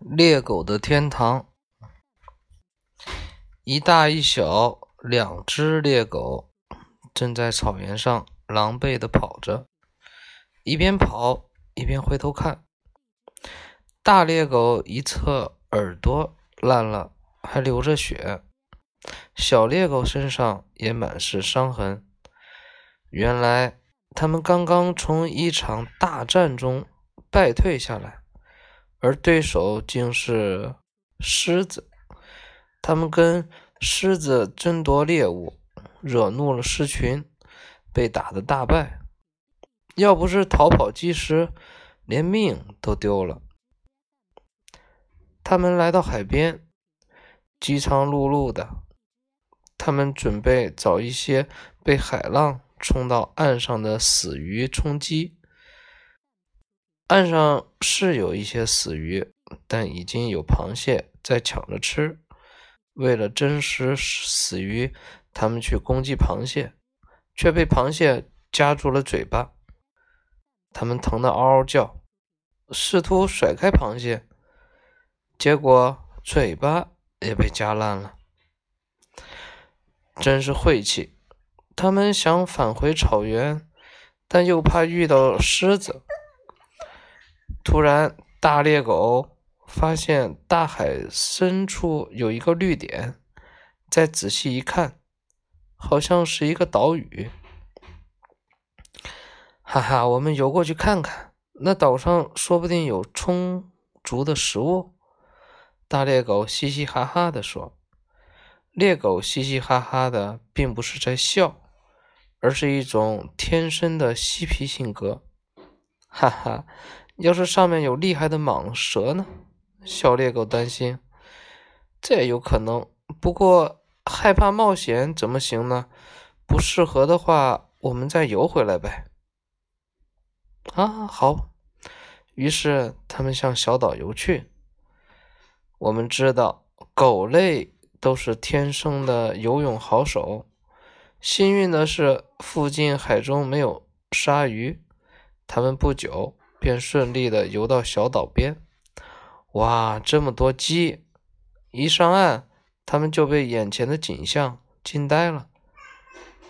猎狗的天堂，一大一小两只猎狗正在草原上狼狈地跑着，一边跑一边回头看。大猎狗一侧耳朵烂了，还流着血；小猎狗身上也满是伤痕。原来，他们刚刚从一场大战中败退下来。而对手竟是狮子，他们跟狮子争夺猎物，惹怒了狮群，被打得大败。要不是逃跑及时，连命都丢了。他们来到海边，饥肠辘辘的，他们准备找一些被海浪冲到岸上的死鱼充饥。岸上是有一些死鱼，但已经有螃蟹在抢着吃。为了珍食死鱼，他们去攻击螃蟹，却被螃蟹夹住了嘴巴。他们疼得嗷嗷叫，试图甩开螃蟹，结果嘴巴也被夹烂了。真是晦气！他们想返回草原，但又怕遇到狮子。突然，大猎狗发现大海深处有一个绿点，再仔细一看，好像是一个岛屿。哈哈，我们游过去看看，那岛上说不定有充足的食物。大猎狗嘻嘻哈哈地说：“猎狗嘻嘻哈哈的，并不是在笑，而是一种天生的嬉皮性格。”哈哈。要是上面有厉害的蟒蛇呢？小猎狗担心，这也有可能。不过害怕冒险怎么行呢？不适合的话，我们再游回来呗。啊，好。于是他们向小岛游去。我们知道，狗类都是天生的游泳好手。幸运的是，附近海中没有鲨鱼。他们不久。便顺利的游到小岛边。哇，这么多鸡！一上岸，他们就被眼前的景象惊呆了。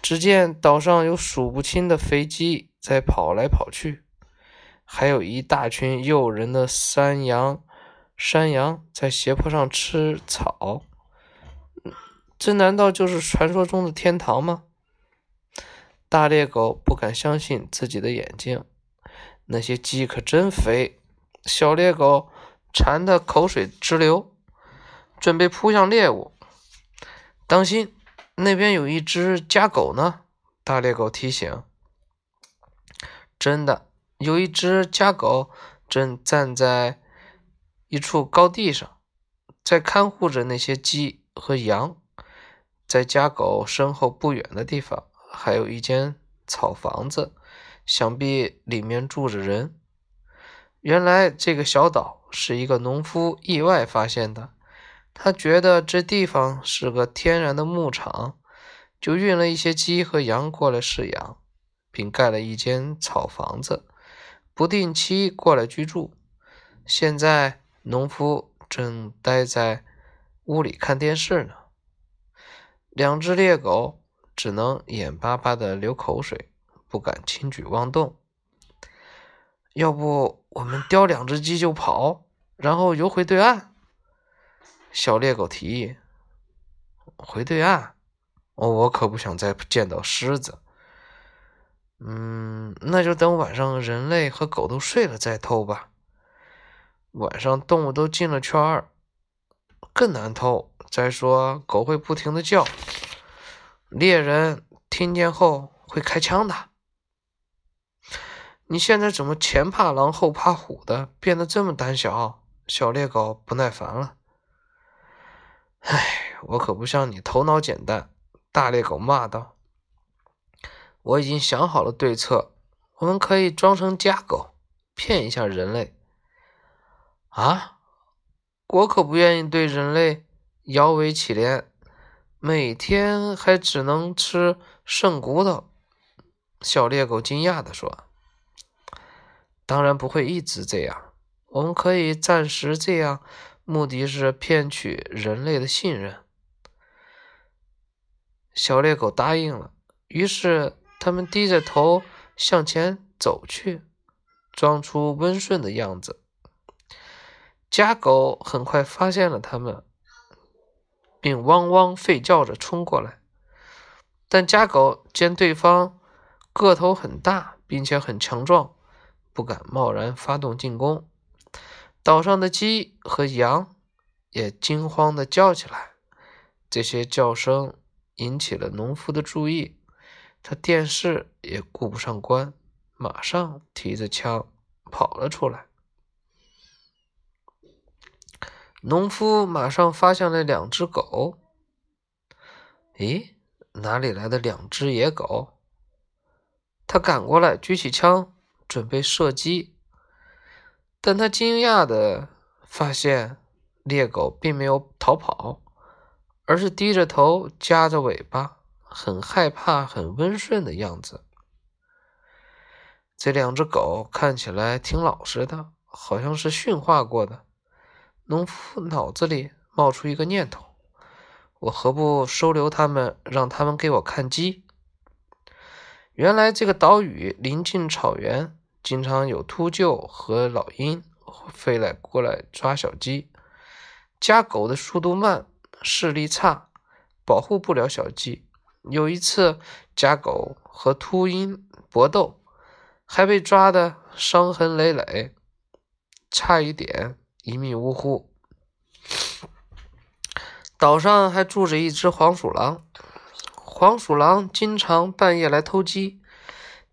只见岛上有数不清的肥鸡在跑来跑去，还有一大群诱人的山羊，山羊在斜坡上吃草。这难道就是传说中的天堂吗？大猎狗不敢相信自己的眼睛。那些鸡可真肥，小猎狗馋得口水直流，准备扑向猎物。当心，那边有一只家狗呢！大猎狗提醒。真的，有一只家狗正站在一处高地上，在看护着那些鸡和羊。在家狗身后不远的地方，还有一间草房子。想必里面住着人。原来这个小岛是一个农夫意外发现的。他觉得这地方是个天然的牧场，就运了一些鸡和羊过来饲养，并盖了一间草房子，不定期过来居住。现在农夫正待在屋里看电视呢。两只猎狗只能眼巴巴地流口水。不敢轻举妄动，要不我们叼两只鸡就跑，然后游回对岸。小猎狗提议：“回对岸？哦，我可不想再见到狮子。嗯，那就等晚上人类和狗都睡了再偷吧。晚上动物都进了圈儿，更难偷。再说狗会不停的叫，猎人听见后会开枪的。”你现在怎么前怕狼后怕虎的，变得这么胆小？小猎狗不耐烦了。唉，我可不像你头脑简单。大猎狗骂道：“我已经想好了对策，我们可以装成家狗，骗一下人类。”啊，我可不愿意对人类摇尾乞怜，每天还只能吃剩骨头。小猎狗惊讶地说。当然不会一直这样，我们可以暂时这样，目的是骗取人类的信任。”小猎狗答应了。于是，他们低着头向前走去，装出温顺的样子。家狗很快发现了他们，并汪汪吠叫着冲过来。但家狗见对方个头很大，并且很强壮，不敢贸然发动进攻。岛上的鸡和羊也惊慌地叫起来，这些叫声引起了农夫的注意。他电视也顾不上关，马上提着枪跑了出来。农夫马上发现了两只狗。咦，哪里来的两只野狗？他赶过来，举起枪准备射击，但他惊讶的发现，猎狗并没有逃跑，而是低着头，夹着尾巴。很害怕、很温顺的样子。这两只狗看起来挺老实的，好像是驯化过的。农夫脑子里冒出一个念头：我何不收留它们，让它们给我看鸡？原来这个岛屿临近草原，经常有秃鹫和老鹰飞来过来抓小鸡。家狗的速度慢，视力差，保护不了小鸡。有一次，家狗和秃鹰搏斗，还被抓得伤痕累累，差一点一命呜呼。岛上还住着一只黄鼠狼，黄鼠狼经常半夜来偷鸡，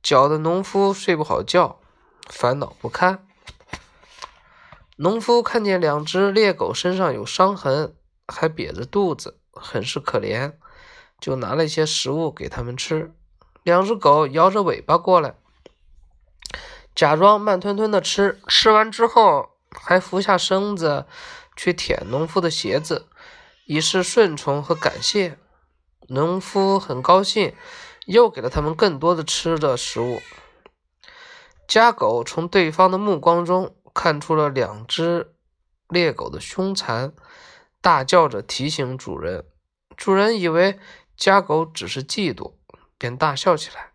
搅得农夫睡不好觉，烦恼不堪。农夫看见两只猎狗身上有伤痕，还瘪着肚子，很是可怜。就拿了一些食物给他们吃。两只狗摇着尾巴过来，假装慢吞吞的吃。吃完之后，还俯下身子去舔农夫的鞋子，以示顺从和感谢。农夫很高兴，又给了他们更多的吃的食物。家狗从对方的目光中看出了两只猎狗的凶残，大叫着提醒主人。主人以为。家狗只是嫉妒，便大笑起来。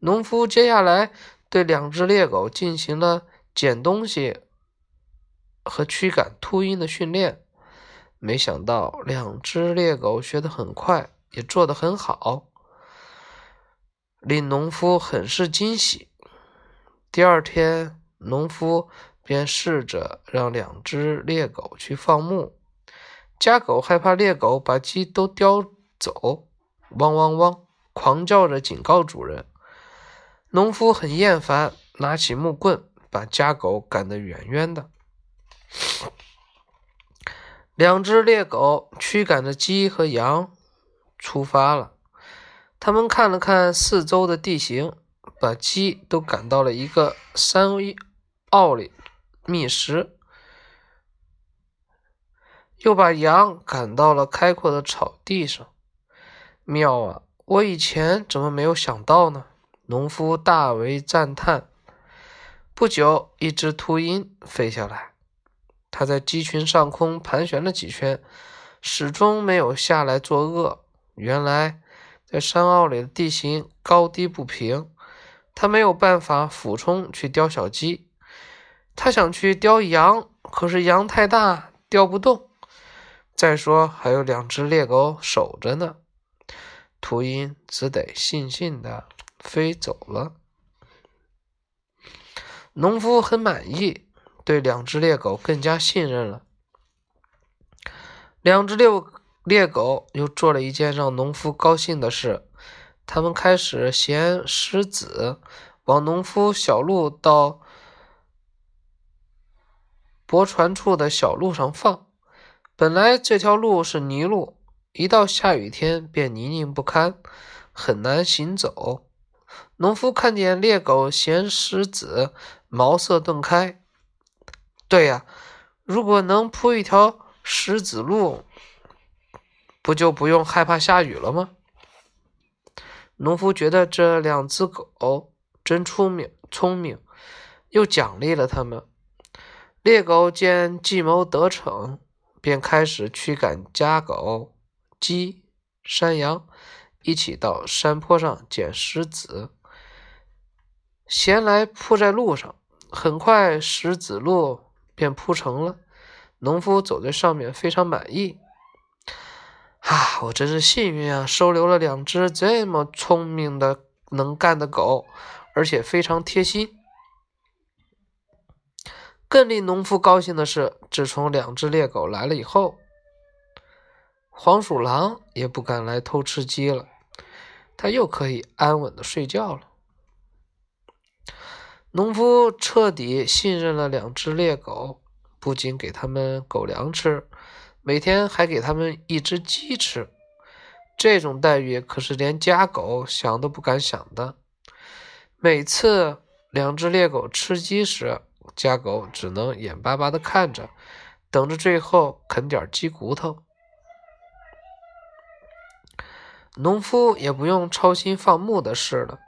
农夫接下来对两只猎狗进行了捡东西和驱赶秃鹰的训练，没想到两只猎狗学得很快，也做得很好，令农夫很是惊喜。第二天，农夫便试着让两只猎狗去放牧。家狗害怕猎狗把鸡都叼走，汪汪汪，狂叫着警告主人。农夫很厌烦，拿起木棍把家狗赶得远远的。两只猎狗驱赶着鸡和羊出发了。他们看了看四周的地形，把鸡都赶到了一个山坳里觅食。又把羊赶到了开阔的草地上。妙啊！我以前怎么没有想到呢？农夫大为赞叹。不久，一只秃鹰飞下来，它在鸡群上空盘旋了几圈，始终没有下来作恶。原来，在山坳里的地形高低不平，他没有办法俯冲去叼小鸡。他想去叼羊，可是羊太大，叼不动。再说，还有两只猎狗守着呢，秃鹰只得悻悻地飞走了。农夫很满意，对两只猎狗更加信任了。两只猎猎狗又做了一件让农夫高兴的事，他们开始衔石子往农夫小路到泊船处的小路上放。本来这条路是泥路，一到下雨天便泥泞不堪，很难行走。农夫看见猎狗衔石子，茅塞顿开。对呀，如果能铺一条石子路，不就不用害怕下雨了吗？农夫觉得这两只狗真聪明，聪明，又奖励了他们。猎狗见计谋得逞，便开始驱赶家狗、鸡、山羊，一起到山坡上捡石子，闲来铺在路上。很快，石子路便铺成了。农夫走在上面，非常满意。啊，我真是幸运啊！收留了两只这么聪明的、能干的狗，而且非常贴心。更令农夫高兴的是，自从两只猎狗来了以后，黄鼠狼也不敢来偷吃鸡了，它又可以安稳的睡觉了。农夫彻底信任了两只猎狗，不仅给他们狗粮吃。每天还给他们一只鸡吃，这种待遇可是连家狗想都不敢想的。每次两只猎狗吃鸡时，家狗只能眼巴巴地看着，等着最后啃点鸡骨头。农夫也不用操心放牧的事了，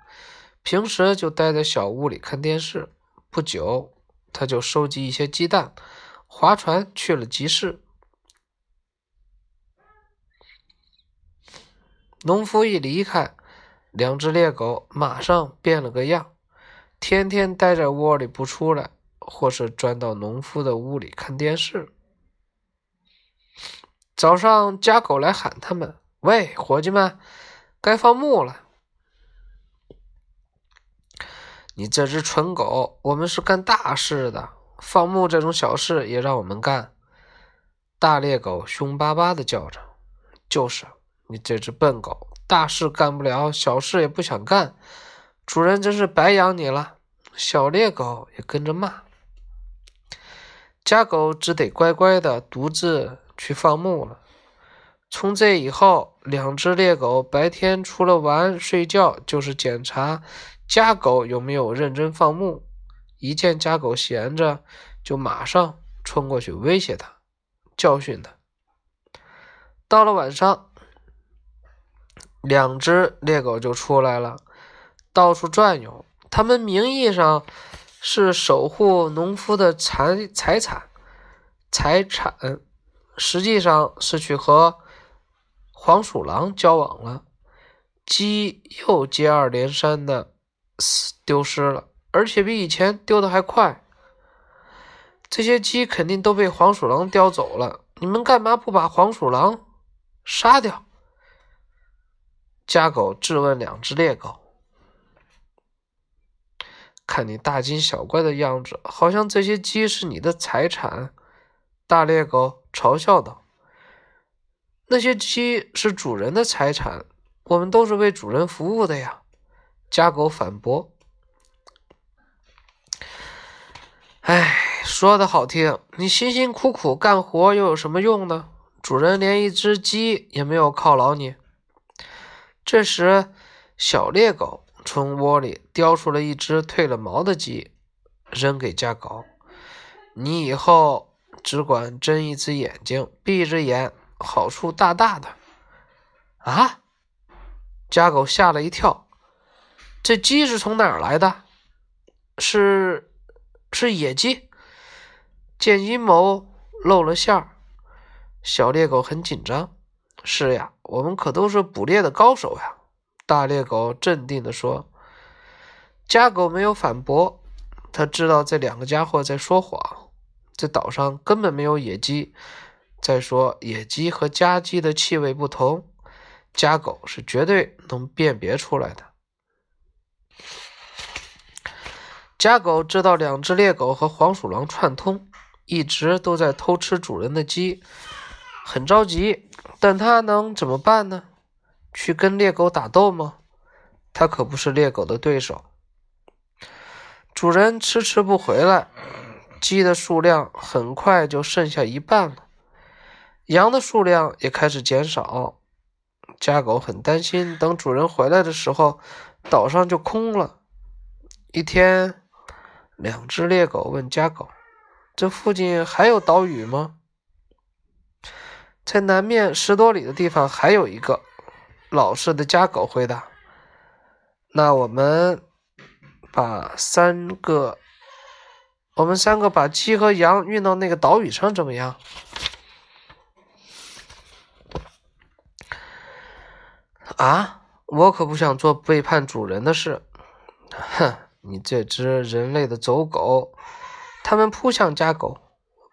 平时就待在小屋里看电视。不久，他就收集一些鸡蛋，划船去了集市。农夫一离开，两只猎狗马上变了个样，天天待在窝里不出来，或是钻到农夫的屋里看电视。早上，家狗来喊他们：“喂，伙计们，该放牧了。”你这只蠢狗，我们是干大事的，放牧这种小事也让我们干。大猎狗凶巴巴的叫着：“就是。”你这只笨狗，大事干不了，小事也不想干，主人真是白养你了。小猎狗也跟着骂，家狗只得乖乖的独自去放牧了。从这以后，两只猎狗白天除了玩睡觉，就是检查家狗有没有认真放牧。一见家狗闲着，就马上冲过去威胁它，教训它。到了晚上。两只猎狗就出来了，到处转悠。他们名义上是守护农夫的财财产财产，实际上是去和黄鼠狼交往了。鸡又接二连三的丢失了，而且比以前丢的还快。这些鸡肯定都被黄鼠狼叼走了。你们干嘛不把黄鼠狼杀掉？家狗质问两只猎狗：“看你大惊小怪的样子，好像这些鸡是你的财产。”大猎狗嘲笑道：“那些鸡是主人的财产，我们都是为主人服务的呀。”家狗反驳：“哎，说的好听，你辛辛苦苦干活又有什么用呢？主人连一只鸡也没有犒劳你。”这时，小猎狗从窝里叼出了一只褪了毛的鸡，扔给家狗：“你以后只管睁一只眼睛闭一只眼，好处大大的。”啊！家狗吓了一跳，这鸡是从哪儿来的？是是野鸡？见阴谋露了馅儿，小猎狗很紧张。是呀，我们可都是捕猎的高手呀！大猎狗镇定地说。家狗没有反驳，他知道这两个家伙在说谎。这岛上根本没有野鸡。再说，野鸡和家鸡的气味不同，家狗是绝对能辨别出来的。家狗知道两只猎狗和黄鼠狼串通，一直都在偷吃主人的鸡，很着急。但他能怎么办呢？去跟猎狗打斗吗？他可不是猎狗的对手。主人迟迟不回来，鸡的数量很快就剩下一半了，羊的数量也开始减少。家狗很担心，等主人回来的时候，岛上就空了。一天，两只猎狗问家狗：“这附近还有岛屿吗？”在南面十多里的地方还有一个老实的家狗回答：“那我们把三个我们三个把鸡和羊运到那个岛屿上，怎么样？啊，我可不想做背叛主人的事。哼，你这只人类的走狗！他们扑向家狗，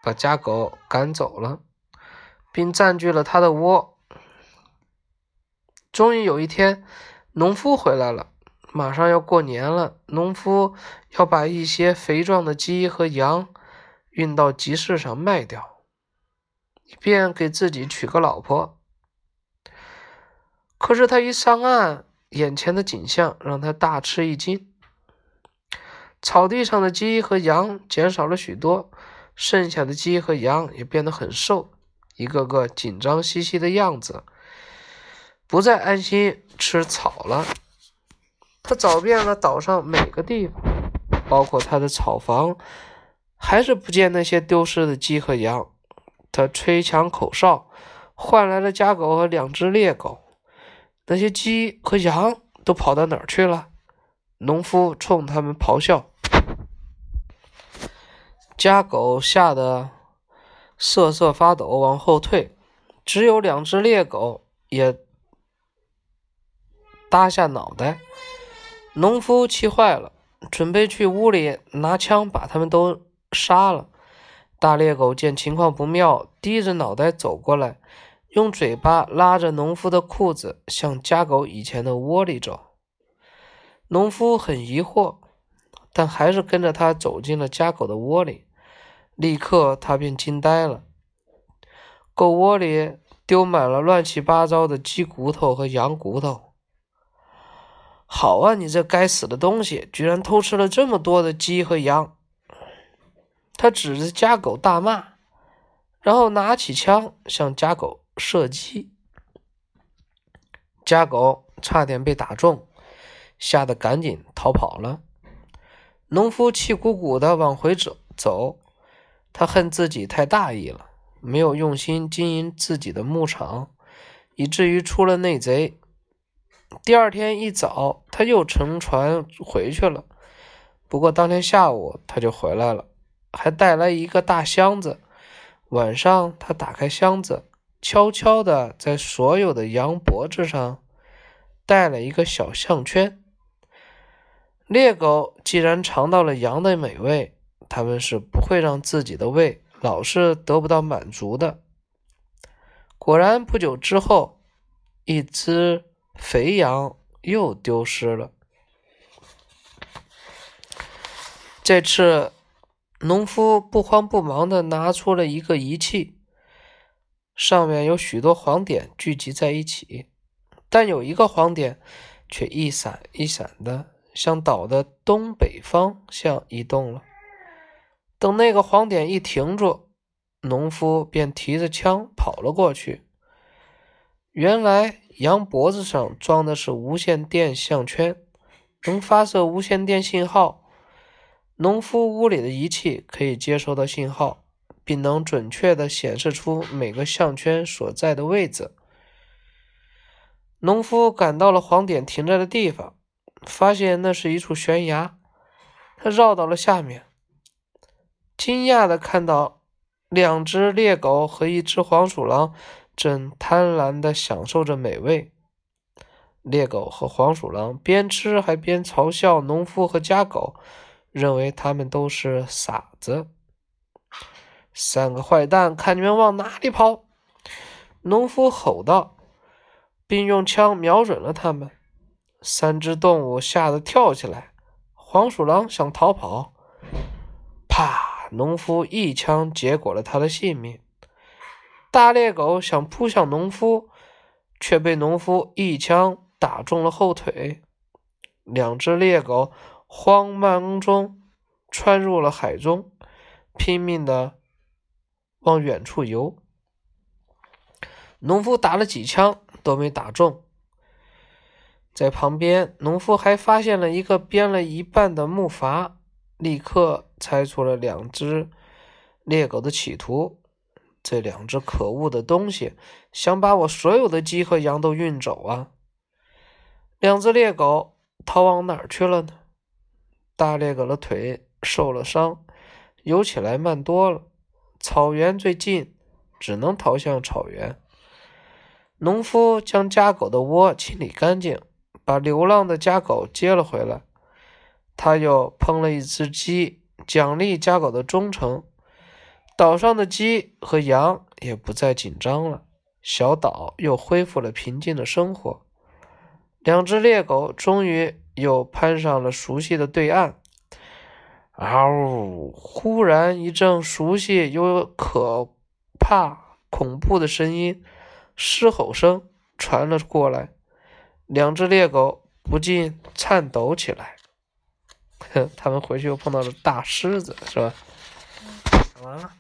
把家狗赶走了，并占据了他的窝。终于有一天，农夫回来了。马上要过年了，农夫要把一些肥壮的鸡和羊运到集市上卖掉，以便给自己娶个老婆。可是他一上岸，眼前的景象让他大吃一惊：草地上的鸡和羊减少了许多，剩下的鸡和羊也变得很瘦，一个个紧张兮兮的样子，不再安心吃草了。他找遍了岛上每个地方，包括他的草房，还是不见那些丢失的鸡和羊。他吹响口哨，换来了家狗和两只猎狗。那些鸡和羊都跑到哪儿去了？农夫冲他们咆哮。家狗吓得瑟瑟发抖，往后退。只有两只猎狗也耷下脑袋。农夫气坏了，准备去屋里拿枪把他们都杀了。大猎狗见情况不妙，低着脑袋走过来，用嘴巴拉着农夫的裤子，向家狗以前的窝里走。农夫很疑惑，但还是跟着他走进了家狗的窝里。立刻，他便惊呆了：狗窝里丢满了乱七八糟的鸡骨头和羊骨头。好啊！你这该死的东西，居然偷吃了这么多的鸡和羊！他指着家狗大骂，然后拿起枪向家狗射击。家狗差点被打中，吓得赶紧逃跑了。农夫气鼓鼓的往回走走，他恨自己太大意了，没有用心经营自己的牧场，以至于出了内贼。第二天一早，他又乘船回去了。不过当天下午他就回来了，还带来一个大箱子。晚上，他打开箱子，悄悄地在所有的羊脖子上戴了一个小项圈。猎狗既然尝到了羊的美味，他们是不会让自己的胃老是得不到满足的。果然，不久之后，一只。肥羊又丢失了。这次，农夫不慌不忙地拿出了一个仪器，上面有许多黄点聚集在一起，但有一个黄点却一闪一闪的向岛的东北方向移动了。等那个黄点一停住，农夫便提着枪跑了过去。原来。羊脖子上装的是无线电项圈，能发射无线电信号。农夫屋里的仪器可以接收到信号，并能准确地显示出每个项圈所在的位置。农夫赶到了黄点停在的地方，发现那是一处悬崖。他绕到了下面，惊讶地看到两只猎狗和一只黄鼠狼。正贪婪地享受着美味，猎狗和黄鼠狼边吃还边嘲笑农夫和家狗，认为他们都是傻子。三个坏蛋，看你们往哪里跑！农夫吼道，并用枪瞄准了他们。三只动物吓得跳起来，黄鼠狼想逃跑，啪！农夫一枪结果了他的性命。大猎狗想扑向农夫，却被农夫一枪打中了后腿。两只猎狗慌忙中窜入了海中，拼命的往远处游。农夫打了几枪都没打中。在旁边，农夫还发现了一个编了一半的木筏，立刻猜出了两只猎狗的企图。这两只可恶的东西想把我所有的鸡和羊都运走啊！两只猎狗逃往哪儿去了呢？大猎狗的腿受了伤，游起来慢多了。草原最近，只能逃向草原。农夫将家狗的窝清理干净，把流浪的家狗接了回来。他又烹了一只鸡，奖励家狗的忠诚。岛上的鸡和羊也不再紧张了，小岛又恢复了平静的生活。两只猎狗终于又攀上了熟悉的对岸。嗷呜！忽然一阵熟悉又可怕、恐怖的声音。狮吼声传了过来，两只猎狗不禁颤抖起来。哼，他们回去又碰到了大狮子，是吧？讲完了。